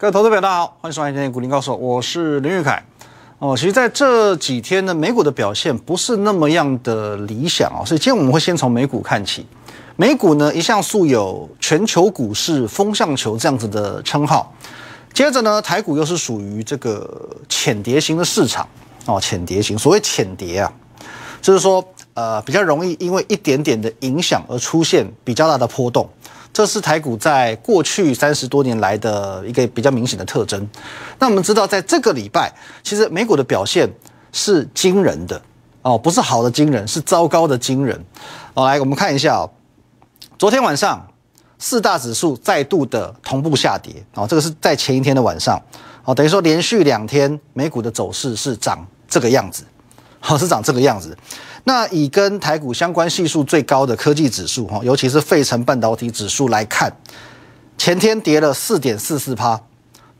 各位投资者，大家好，欢迎收看今天股林高手，我是林玉凯。哦，其实在这几天呢，美股的表现不是那么样的理想哦，所以今天我们会先从美股看起。美股呢，一向素有全球股市风向球这样子的称号。接着呢，台股又是属于这个浅碟型的市场哦，浅碟型。所谓浅碟啊，就是说呃比较容易因为一点点的影响而出现比较大的波动。这是台股在过去三十多年来的一个比较明显的特征。那我们知道，在这个礼拜，其实美股的表现是惊人的哦，不是好的惊人，是糟糕的惊人。哦，来，我们看一下哦，昨天晚上四大指数再度的同步下跌哦，这个是在前一天的晚上哦，等于说连续两天美股的走势是涨这个样子，好，是长这个样子。那以跟台股相关系数最高的科技指数哈，尤其是费城半导体指数来看，前天跌了四点四四趴，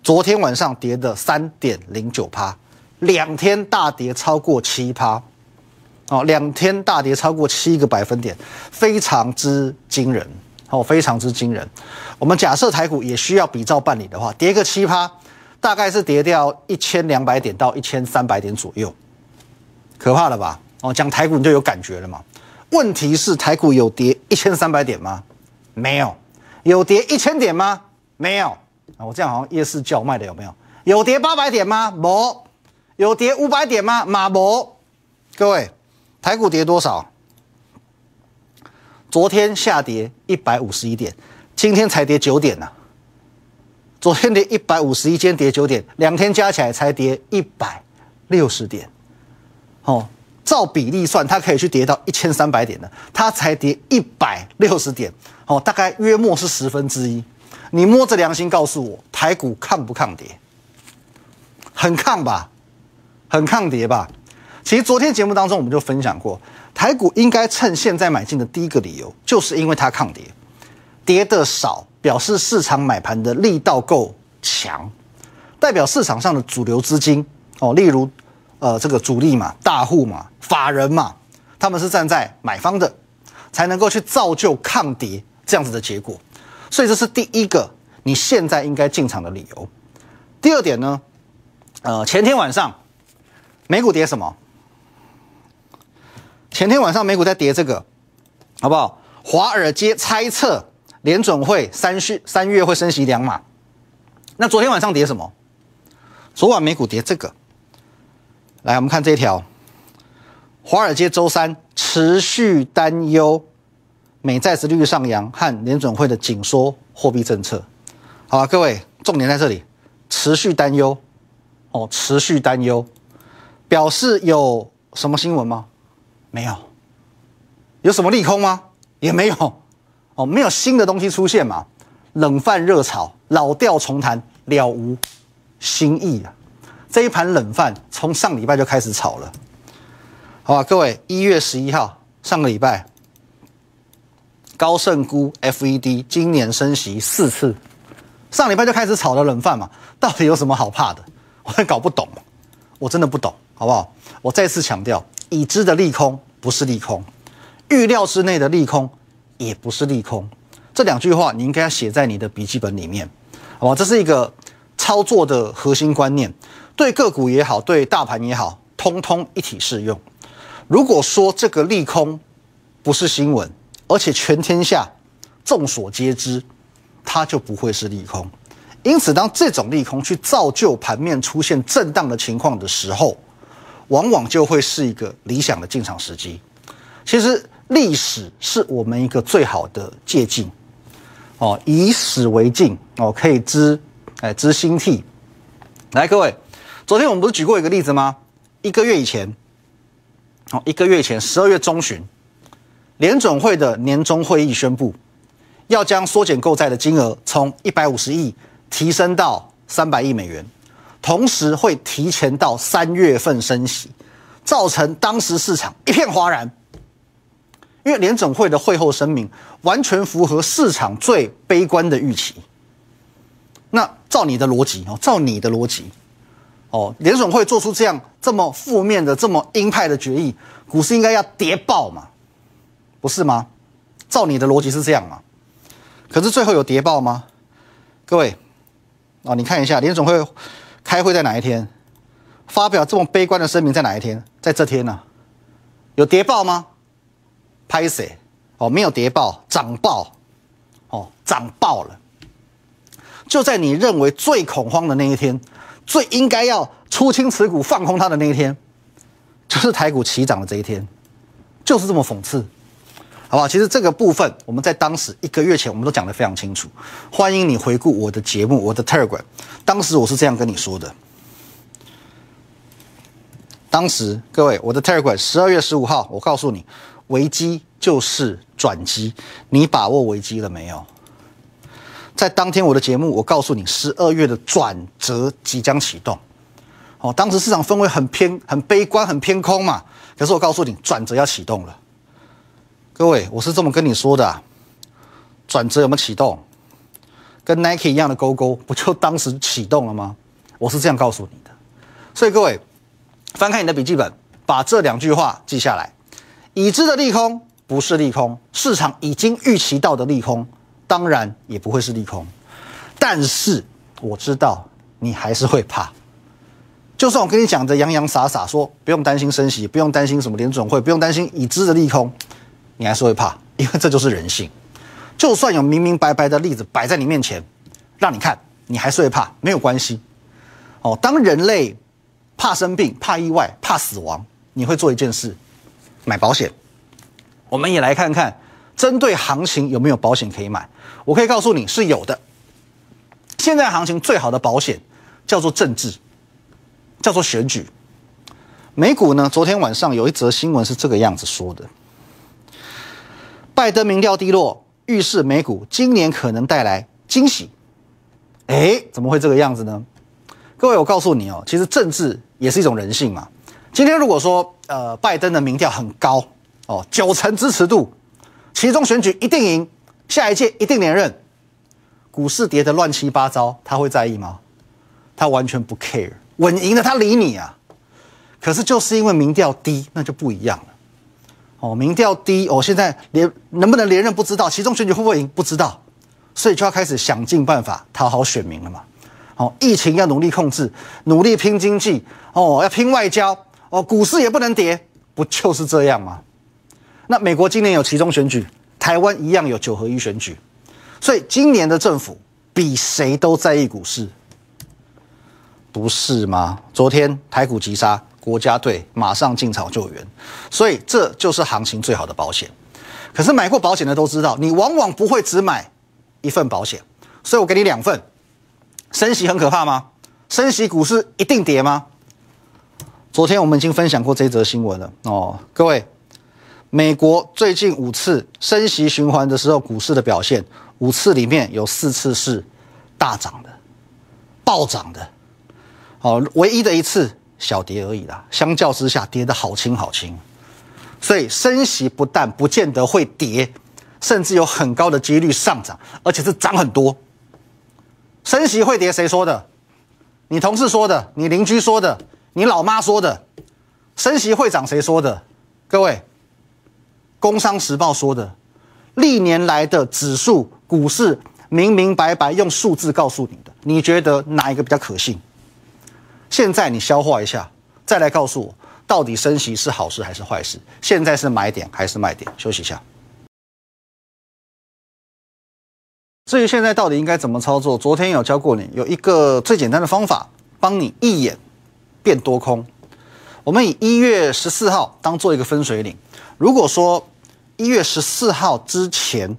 昨天晚上跌的三点零九趴，两天大跌超过七趴，哦，两天大跌超过七个百分点，非常之惊人哦，非常之惊人。我们假设台股也需要比照办理的话，跌个七趴，大概是跌掉一千两百点到一千三百点左右，可怕了吧？哦，讲台股你就有感觉了嘛？问题是台股有跌一千三百点吗？没有。有跌一千点吗？没有。啊，我这样好像夜市叫卖的有没有？有跌八百点吗？没。有跌五百点吗？马没。各位，台股跌多少？昨天下跌一百五十一点，今天才跌九点呢。昨天跌一百五十一，今天跌九点，两天加起来才跌一百六十点。哦。照比例算，它可以去跌到一千三百点的，它才跌一百六十点，哦，大概约莫是十分之一。你摸着良心告诉我，台股抗不抗跌？很抗吧，很抗跌吧。其实昨天节目当中我们就分享过，台股应该趁现在买进的第一个理由，就是因为它抗跌，跌的少，表示市场买盘的力道够强，代表市场上的主流资金哦，例如。呃，这个主力嘛，大户嘛，法人嘛，他们是站在买方的，才能够去造就抗跌这样子的结果，所以这是第一个你现在应该进场的理由。第二点呢，呃，前天晚上美股跌什么？前天晚上美股在跌这个，好不好？华尔街猜测联准会三续三月会升息两码，那昨天晚上跌什么？昨晚美股跌这个。来，我们看这一条，华尔街周三持续担忧美债殖利率上扬和联准会的紧缩货币政策。好，各位，重点在这里，持续担忧哦，持续担忧，表示有什么新闻吗？没有，有什么利空吗？也没有，哦，没有新的东西出现嘛？冷饭热炒，老调重弹，了无新意啊！这一盘冷饭从上礼拜就开始炒了，好吧，各位，一月十一号上个礼拜，高盛估 FED 今年升息四次，上礼拜就开始炒了冷饭嘛，到底有什么好怕的？我也搞不懂，我真的不懂，好不好？我再次强调，已知的利空不是利空，预料之内的利空也不是利空，这两句话你应该写在你的笔记本里面，好吧？这是一个操作的核心观念。对个股也好，对大盘也好，通通一体适用。如果说这个利空不是新闻，而且全天下众所皆知，它就不会是利空。因此，当这种利空去造就盘面出现震荡的情况的时候，往往就会是一个理想的进场时机。其实，历史是我们一个最好的借鉴。哦，以史为镜，哦，可以知，哎，知兴替。来，各位。昨天我们不是举过一个例子吗？一个月以前，哦，一个月前，十二月中旬，联准会的年终会议宣布，要将缩减购债的金额从一百五十亿提升到三百亿美元，同时会提前到三月份升息，造成当时市场一片哗然，因为联准会的会后声明完全符合市场最悲观的预期。那照你的逻辑哦，照你的逻辑。哦，联总会做出这样这么负面的、这么鹰派的决议，股市应该要跌爆嘛？不是吗？照你的逻辑是这样嘛？可是最后有跌爆吗？各位，哦，你看一下联总会开会在哪一天，发表这么悲观的声明在哪一天？在这天呢？有跌爆吗？拍谁？哦，没有跌爆，涨爆，哦，涨爆了。就在你认为最恐慌的那一天，最应该要出清持股放空它的那一天，就是台股齐涨的这一天，就是这么讽刺。好不好？其实这个部分我们在当时一个月前我们都讲得非常清楚。欢迎你回顾我的节目，我的 Telegram，当时我是这样跟你说的。当时各位，我的 Telegram 十二月十五号，我告诉你，危机就是转机，你把握危机了没有？在当天我的节目，我告诉你，十二月的转折即将启动。哦，当时市场氛围很偏、很悲观、很偏空嘛，可是我告诉你，转折要启动了。各位，我是这么跟你说的，转折有没有启动？跟 Nike 一样的勾勾，不就当时启动了吗？我是这样告诉你的。所以各位，翻开你的笔记本，把这两句话记下来：已知的利空不是利空，市场已经预期到的利空，当然也不会是利空。但是我知道你还是会怕，就算我跟你讲的洋洋洒洒，说不用担心升息，不用担心什么联准会，不用担心已知的利空。你还是会怕，因为这就是人性。就算有明明白白的例子摆在你面前，让你看，你还是会怕，没有关系。哦，当人类怕生病、怕意外、怕死亡，你会做一件事，买保险。我们也来看看，针对行情有没有保险可以买？我可以告诉你是有的。现在行情最好的保险叫做政治，叫做选举。美股呢，昨天晚上有一则新闻是这个样子说的。拜登民调低落，预示美股今年可能带来惊喜。哎，怎么会这个样子呢？各位，我告诉你哦，其实政治也是一种人性嘛。今天如果说呃，拜登的民调很高哦，九成支持度，其中选举一定赢，下一届一定连任，股市跌得乱七八糟，他会在意吗？他完全不 care，稳赢的他理你啊。可是就是因为民调低，那就不一样了。哦，民调低哦，现在连能不能连任不知道，其中选举会不会赢不知道，所以就要开始想尽办法讨好选民了嘛。哦，疫情要努力控制，努力拼经济，哦，要拼外交，哦，股市也不能跌，不就是这样吗？那美国今年有其中选举，台湾一样有九合一选举，所以今年的政府比谁都在意股市，不是吗？昨天台股急杀。国家队马上进场救援，所以这就是行情最好的保险。可是买过保险的都知道，你往往不会只买一份保险，所以我给你两份。升息很可怕吗？升息股市一定跌吗？昨天我们已经分享过这则新闻了哦，各位，美国最近五次升息循环的时候，股市的表现，五次里面有四次是大涨的、暴涨的，哦，唯一的一次。小跌而已啦，相较之下跌得好轻好轻，所以升息不但不见得会跌，甚至有很高的几率上涨，而且是涨很多。升息会跌，谁说的？你同事说的，你邻居说的，你老妈说的。升息会涨，谁说的？各位，《工商时报》说的，历年来的指数股市明明白白用数字告诉你的，你觉得哪一个比较可信？现在你消化一下，再来告诉我，到底升息是好事还是坏事？现在是买点还是卖点？休息一下。至于现在到底应该怎么操作，昨天有教过你，有一个最简单的方法，帮你一眼变多空。我们以一月十四号当做一个分水岭。如果说一月十四号之前，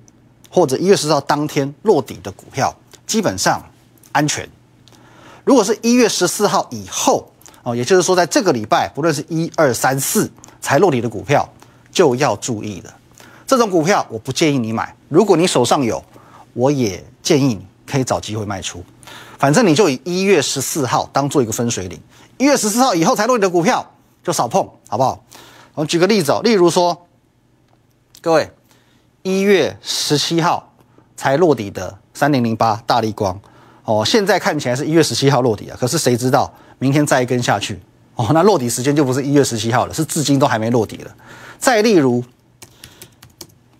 或者一月十四号当天落底的股票，基本上安全。如果是一月十四号以后哦，也就是说在这个礼拜，不论是一二三四才落地的股票，就要注意了。这种股票我不建议你买。如果你手上有，我也建议你可以找机会卖出。反正你就以一月十四号当做一个分水岭。一月十四号以后才落地的股票就少碰，好不好？我们举个例子哦，例如说，各位一月十七号才落底的三零零八大力光。哦，现在看起来是一月十七号落底啊，可是谁知道明天再一根下去，哦，那落底时间就不是一月十七号了，是至今都还没落底了。再例如，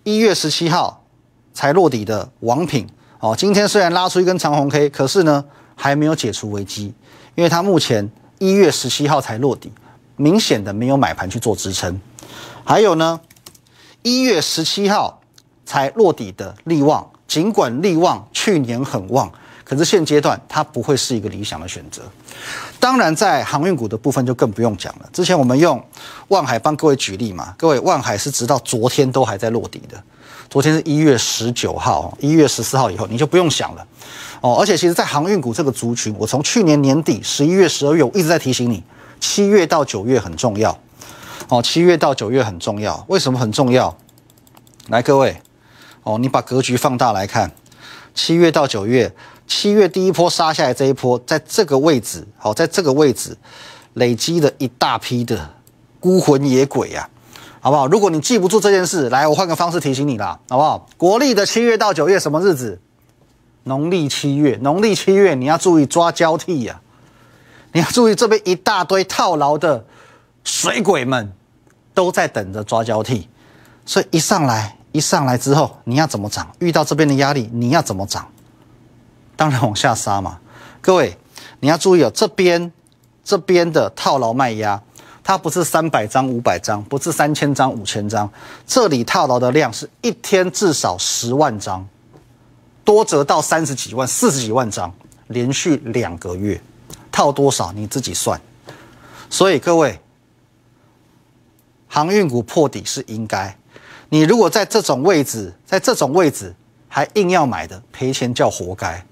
一月十七号才落底的王品，哦，今天虽然拉出一根长红 K，可是呢还没有解除危机，因为它目前一月十七号才落底，明显的没有买盘去做支撑。还有呢，一月十七号才落底的利旺，尽管利旺去年很旺，可是现阶段它不会是一个理想的选择。当然，在航运股的部分就更不用讲了。之前我们用万海帮各位举例嘛，各位万海是直到昨天都还在落底的。昨天是一月十九号，一月十四号以后你就不用想了哦。而且其实，在航运股这个族群，我从去年年底十一月、十二月，我一直在提醒你，七月到九月很重要哦。七月到九月很重要，为什么很重要？来，各位哦，你把格局放大来看，七月到九月，七月第一波杀下来这一波，在这个位置，好，在这个位置累积了一大批的孤魂野鬼呀。好不好？如果你记不住这件事，来，我换个方式提醒你啦，好不好？国历的七月到九月什么日子？农历七月，农历七月你要注意抓交替呀！你要注意这边一大堆套牢的水鬼们都在等着抓交替，所以一上来一上来之后，你要怎么涨？遇到这边的压力，你要怎么涨？当然往下杀嘛！各位，你要注意哦，这边这边的套牢卖压。它不是三百张、五百张，不是三千张、五千张，这里套牢的量是一天至少十万张，多则到三十几万、四十几万张，连续两个月套多少你自己算。所以各位，航运股破底是应该，你如果在这种位置，在这种位置还硬要买的，赔钱叫活该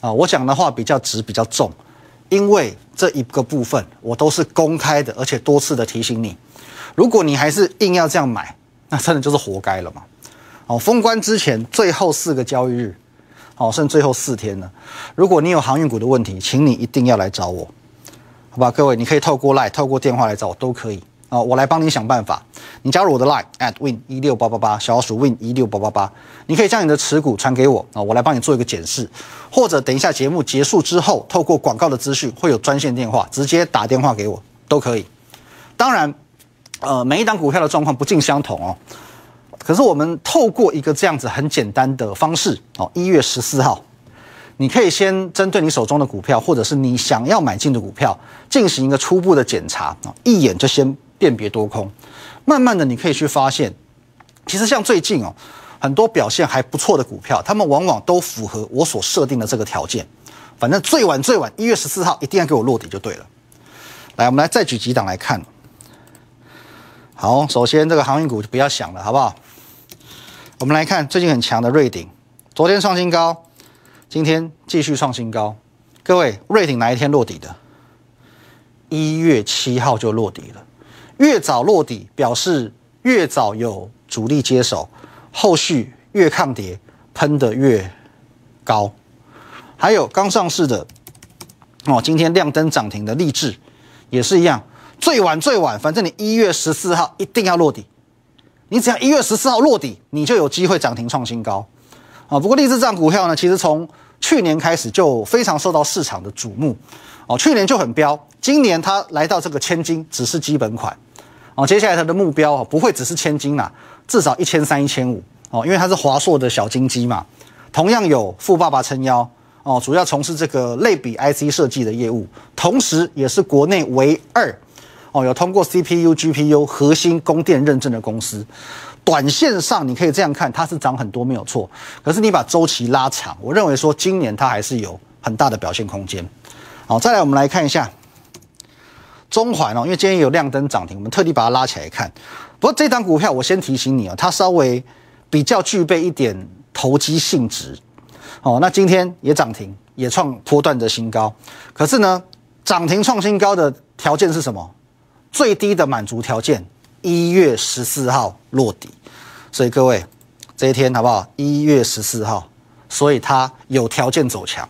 啊！我讲的话比较直，比较重。因为这一个部分我都是公开的，而且多次的提醒你，如果你还是硬要这样买，那真的就是活该了嘛。哦，封关之前最后四个交易日，哦，剩最后四天了。如果你有航运股的问题，请你一定要来找我，好吧？各位，你可以透过 Line、透过电话来找我都可以。啊，我来帮你想办法。你加入我的 line at win 一六八八八，小老鼠 win 一六八八八。你可以将你的持股传给我啊，我来帮你做一个检视。或者等一下节目结束之后，透过广告的资讯会有专线电话，直接打电话给我都可以。当然，呃，每一档股票的状况不尽相同哦。可是我们透过一个这样子很简单的方式哦，一月十四号，你可以先针对你手中的股票，或者是你想要买进的股票，进行一个初步的检查啊，一眼就先。辨别多空，慢慢的你可以去发现，其实像最近哦，很多表现还不错的股票，他们往往都符合我所设定的这个条件。反正最晚最晚一月十四号一定要给我落底就对了。来，我们来再举几档来看。好，首先这个航运股就不要想了，好不好？我们来看最近很强的瑞鼎，昨天创新高，今天继续创新高。各位，瑞鼎哪一天落底的？一月七号就落底了。越早落底，表示越早有主力接手，后续越抗跌，喷得越高。还有刚上市的哦，今天亮灯涨停的励志也是一样，最晚最晚，反正你一月十四号一定要落底。你只要一月十四号落底，你就有机会涨停创新高啊。不过励志这股票呢，其实从去年开始就非常受到市场的瞩目哦，去年就很飙，今年它来到这个千金只是基本款。哦，接下来它的目标，不会只是千金啦，至少一千三、一千五哦，因为它是华硕的小金鸡嘛，同样有富爸爸撑腰哦，主要从事这个类比 IC 设计的业务，同时也是国内唯二哦有通过 CPU、GPU 核心供电认证的公司。短线上你可以这样看，它是涨很多没有错，可是你把周期拉长，我认为说今年它还是有很大的表现空间。好，再来我们来看一下。中环哦，因为今天有亮灯涨停，我们特地把它拉起来看。不过这档股票我先提醒你哦，它稍微比较具备一点投机性质哦。那今天也涨停，也创波段的新高。可是呢，涨停创新高的条件是什么？最低的满足条件，一月十四号落底。所以各位，这一天好不好？一月十四号，所以它有条件走强。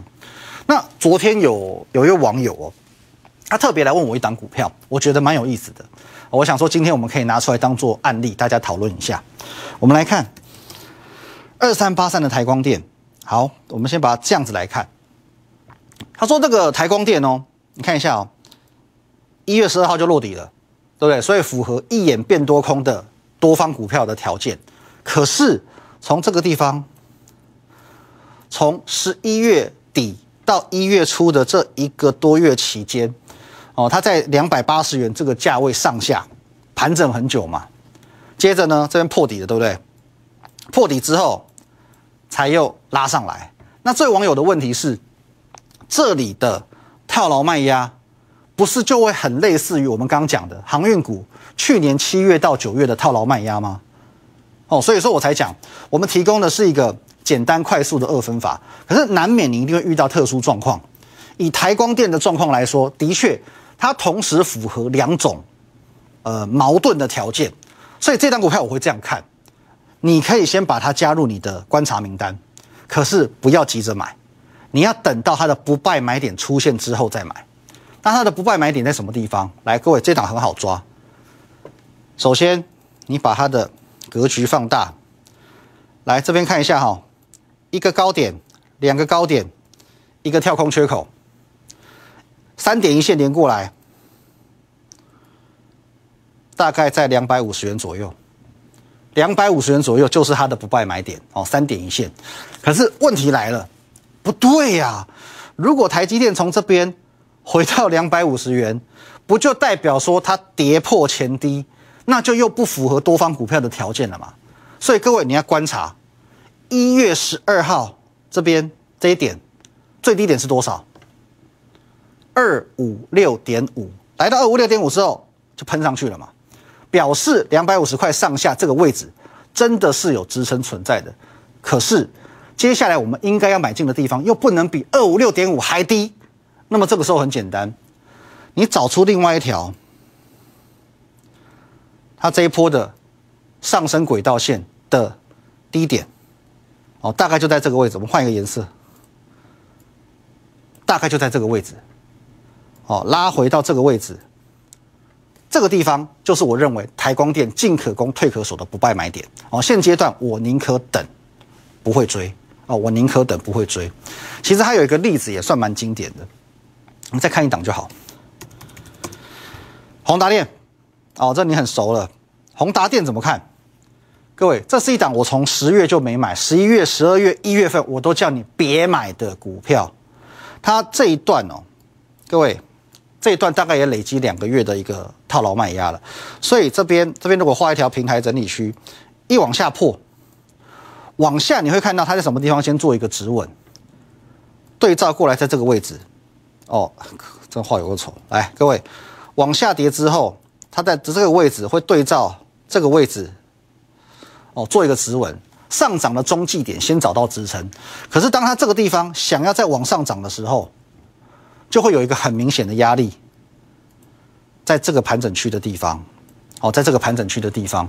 那昨天有有一位网友哦。他特别来问我一档股票，我觉得蛮有意思的。我想说，今天我们可以拿出来当做案例，大家讨论一下。我们来看二三八三的台光电。好，我们先把它这样子来看。他说这个台光电哦，你看一下哦，一月十二号就落底了，对不对？所以符合一眼变多空的多方股票的条件。可是从这个地方，从十一月底。到一月初的这一个多月期间，哦，它在两百八十元这个价位上下盘整很久嘛。接着呢，这边破底了，对不对？破底之后才又拉上来。那这位网友的问题是，这里的套牢卖压不是就会很类似于我们刚刚讲的航运股去年七月到九月的套牢卖压吗？哦，所以说我才讲，我们提供的是一个简单快速的二分法，可是难免你一定会遇到特殊状况。以台光电的状况来说，的确它同时符合两种呃矛盾的条件。所以这张股票我会这样看，你可以先把它加入你的观察名单，可是不要急着买，你要等到它的不败买点出现之后再买。那它的不败买点在什么地方？来，各位，这档很好抓。首先，你把它的格局放大，来这边看一下哈，一个高点，两个高点，一个跳空缺口，三点一线连过来。大概在两百五十元左右，两百五十元左右就是它的不败买点哦，三点一线。可是问题来了，不对呀！如果台积电从这边回到两百五十元，不就代表说它跌破前低，那就又不符合多方股票的条件了嘛？所以各位你要观察，一月十二号这边这一点最低点是多少？二五六点五，来到二五六点五之后就喷上去了嘛？表示两百五十块上下这个位置真的是有支撑存在的，可是接下来我们应该要买进的地方又不能比二五六点五还低，那么这个时候很简单，你找出另外一条，它这一波的上升轨道线的低点，哦，大概就在这个位置，我们换一个颜色，大概就在这个位置，哦，拉回到这个位置。这个地方就是我认为台光电进可攻退可守的不败买点哦。现阶段我宁可等，不会追哦。我宁可等不会追。其实还有一个例子也算蛮经典的，我们再看一档就好。宏达电哦，这你很熟了。宏达电怎么看？各位，这是一档我从十月就没买，十一月、十二月、一月份我都叫你别买的股票。它这一段哦，各位。这一段大概也累积两个月的一个套牢卖压了，所以这边这边如果画一条平台整理区，一往下破，往下你会看到它在什么地方先做一个止稳，对照过来在这个位置，哦，这话有个错，来各位，往下跌之后，它在这个位置会对照这个位置，哦，做一个止稳，上涨的中继点先找到支撑，可是当它这个地方想要再往上涨的时候。就会有一个很明显的压力，在这个盘整区的地方，哦，在这个盘整区的地方，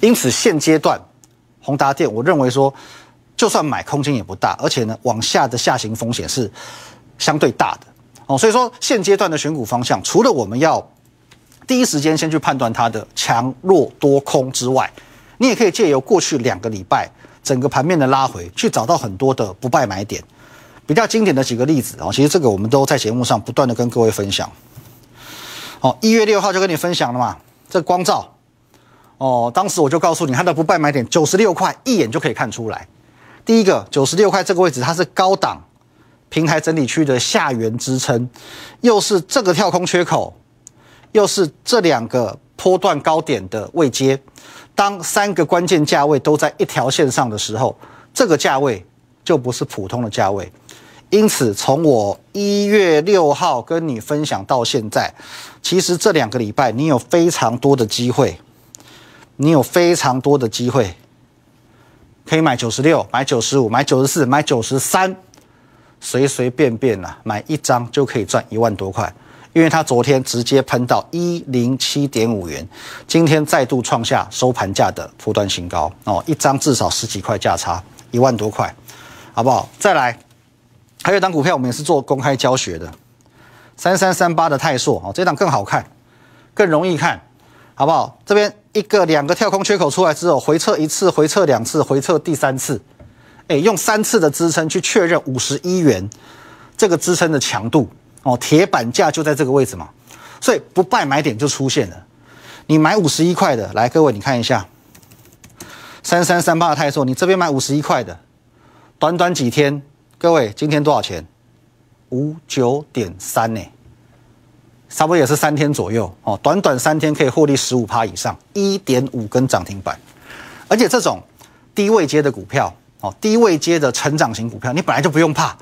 因此现阶段宏达电，我认为说，就算买空间也不大，而且呢，往下的下行风险是相对大的，所以说现阶段的选股方向，除了我们要第一时间先去判断它的强弱多空之外，你也可以借由过去两个礼拜整个盘面的拉回，去找到很多的不败买点。比较经典的几个例子啊，其实这个我们都在节目上不断的跟各位分享。哦，一月六号就跟你分享了嘛，这光照哦，当时我就告诉你它的不败买点九十六块，一眼就可以看出来。第一个九十六块这个位置，它是高档平台整理区的下缘支撑，又是这个跳空缺口，又是这两个波段高点的位阶。当三个关键价位都在一条线上的时候，这个价位就不是普通的价位。因此，从我一月六号跟你分享到现在，其实这两个礼拜你有非常多的机会，你有非常多的机会可以买九十六、买九十五、买九十四、买九十三，随随便便啊，买一张就可以赚一万多块。因为它昨天直接喷到一零七点五元，今天再度创下收盘价的波段新高哦，一张至少十几块价差，一万多块，好不好？再来。还有一档股票，我们也是做公开教学的，三三三八的泰硕哦，这档更好看，更容易看，好不好？这边一个两个跳空缺口出来之后，回撤一次，回撤两次，回撤第三次，哎，用三次的支撑去确认五十一元这个支撑的强度哦，铁板价就在这个位置嘛，所以不败买点就出现了。你买五十一块的，来各位你看一下，三三三八的泰硕，你这边买五十一块的，短短几天。各位，今天多少钱？五九点三呢，差不多也是三天左右哦，短短三天可以获利十五趴以上，一点五根涨停板，而且这种低位接的股票哦，低位接的成长型股票，你本来就不用怕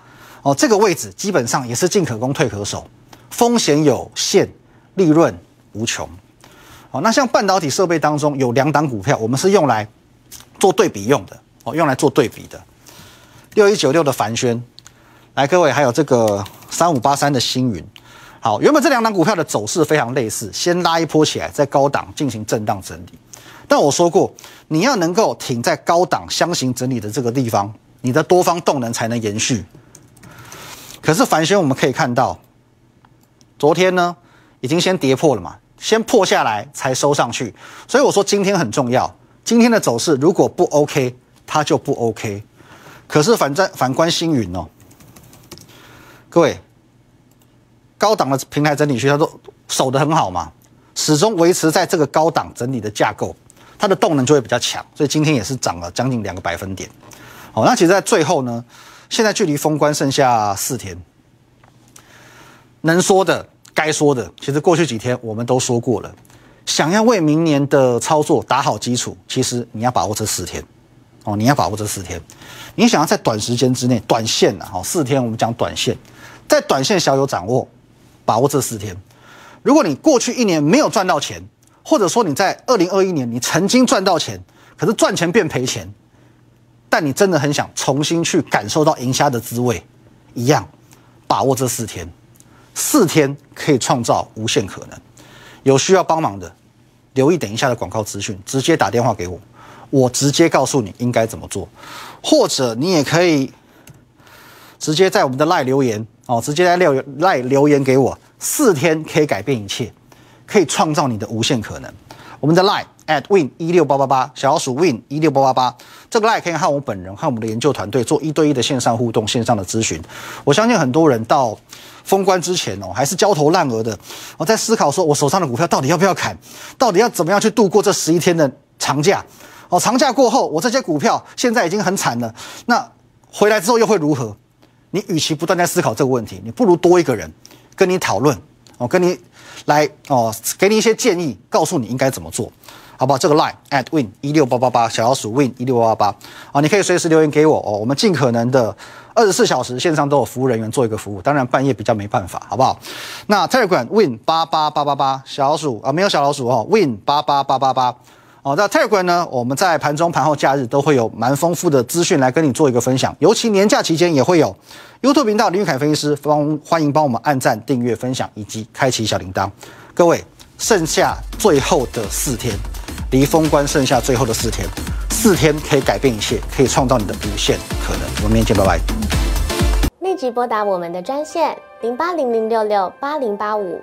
哦，这个位置基本上也是进可攻退可守，风险有限，利润无穷。哦，那像半导体设备当中有两档股票，我们是用来做对比用的哦，用来做对比的。六一九六的凡轩，来各位，还有这个三五八三的星云。好，原本这两档股票的走势非常类似，先拉一波起来，在高档进行震荡整理。但我说过，你要能够挺在高档箱型整理的这个地方，你的多方动能才能延续。可是凡轩我们可以看到，昨天呢已经先跌破了嘛。先破下来才收上去，所以我说今天很重要。今天的走势如果不 OK，它就不 OK。可是反正反观星云哦，各位，高档的平台整理区它都守得很好嘛，始终维持在这个高档整理的架构，它的动能就会比较强。所以今天也是涨了将近两个百分点。好，那其实在最后呢，现在距离封关剩下四天，能说的。该说的，其实过去几天我们都说过了。想要为明年的操作打好基础，其实你要把握这四天哦，你要把握这四天。你想要在短时间之内，短线的哈，四天我们讲短线，在短线小有掌握，把握这四天。如果你过去一年没有赚到钱，或者说你在二零二一年你曾经赚到钱，可是赚钱变赔钱，但你真的很想重新去感受到赢家的滋味，一样把握这四天。四天可以创造无限可能，有需要帮忙的，留意等一下的广告资讯，直接打电话给我，我直接告诉你应该怎么做，或者你也可以直接在我们的赖留言哦，直接在留赖留言给我，四天可以改变一切，可以创造你的无限可能。我们的 line at win 一六八八八，小老鼠 win 一六八八八，这个 line 可以和我本人和我们的研究团队做一对一的线上互动、线上的咨询。我相信很多人到封关之前哦，还是焦头烂额的，我在思考说，我手上的股票到底要不要砍，到底要怎么样去度过这十一天的长假？哦，长假过后，我这些股票现在已经很惨了，那回来之后又会如何？你与其不断在思考这个问题，你不如多一个人跟你讨论，哦，跟你。来哦，给你一些建议，告诉你应该怎么做，好不好？这个 line at win 一六八八八小老鼠 win 一六八八八啊，你可以随时留言给我哦，我们尽可能的二十四小时线上都有服务人员做一个服务，当然半夜比较没办法，好不好？那 Telegram win 八八八八八小老鼠啊，没有小老鼠哦，win 八八八八八。哦，那泰瑞观呢？我们在盘中、盘后、假日都会有蛮丰富的资讯来跟你做一个分享，尤其年假期间也会有 YouTube 频道林玉凯分析师帮欢迎帮我们按赞、订阅、分享以及开启小铃铛。各位，剩下最后的四天，离封关剩下最后的四天，四天可以改变一切，可以创造你的无限可能。我们明天见，拜拜。立即拨打我们的专线零八零零六六八零八五。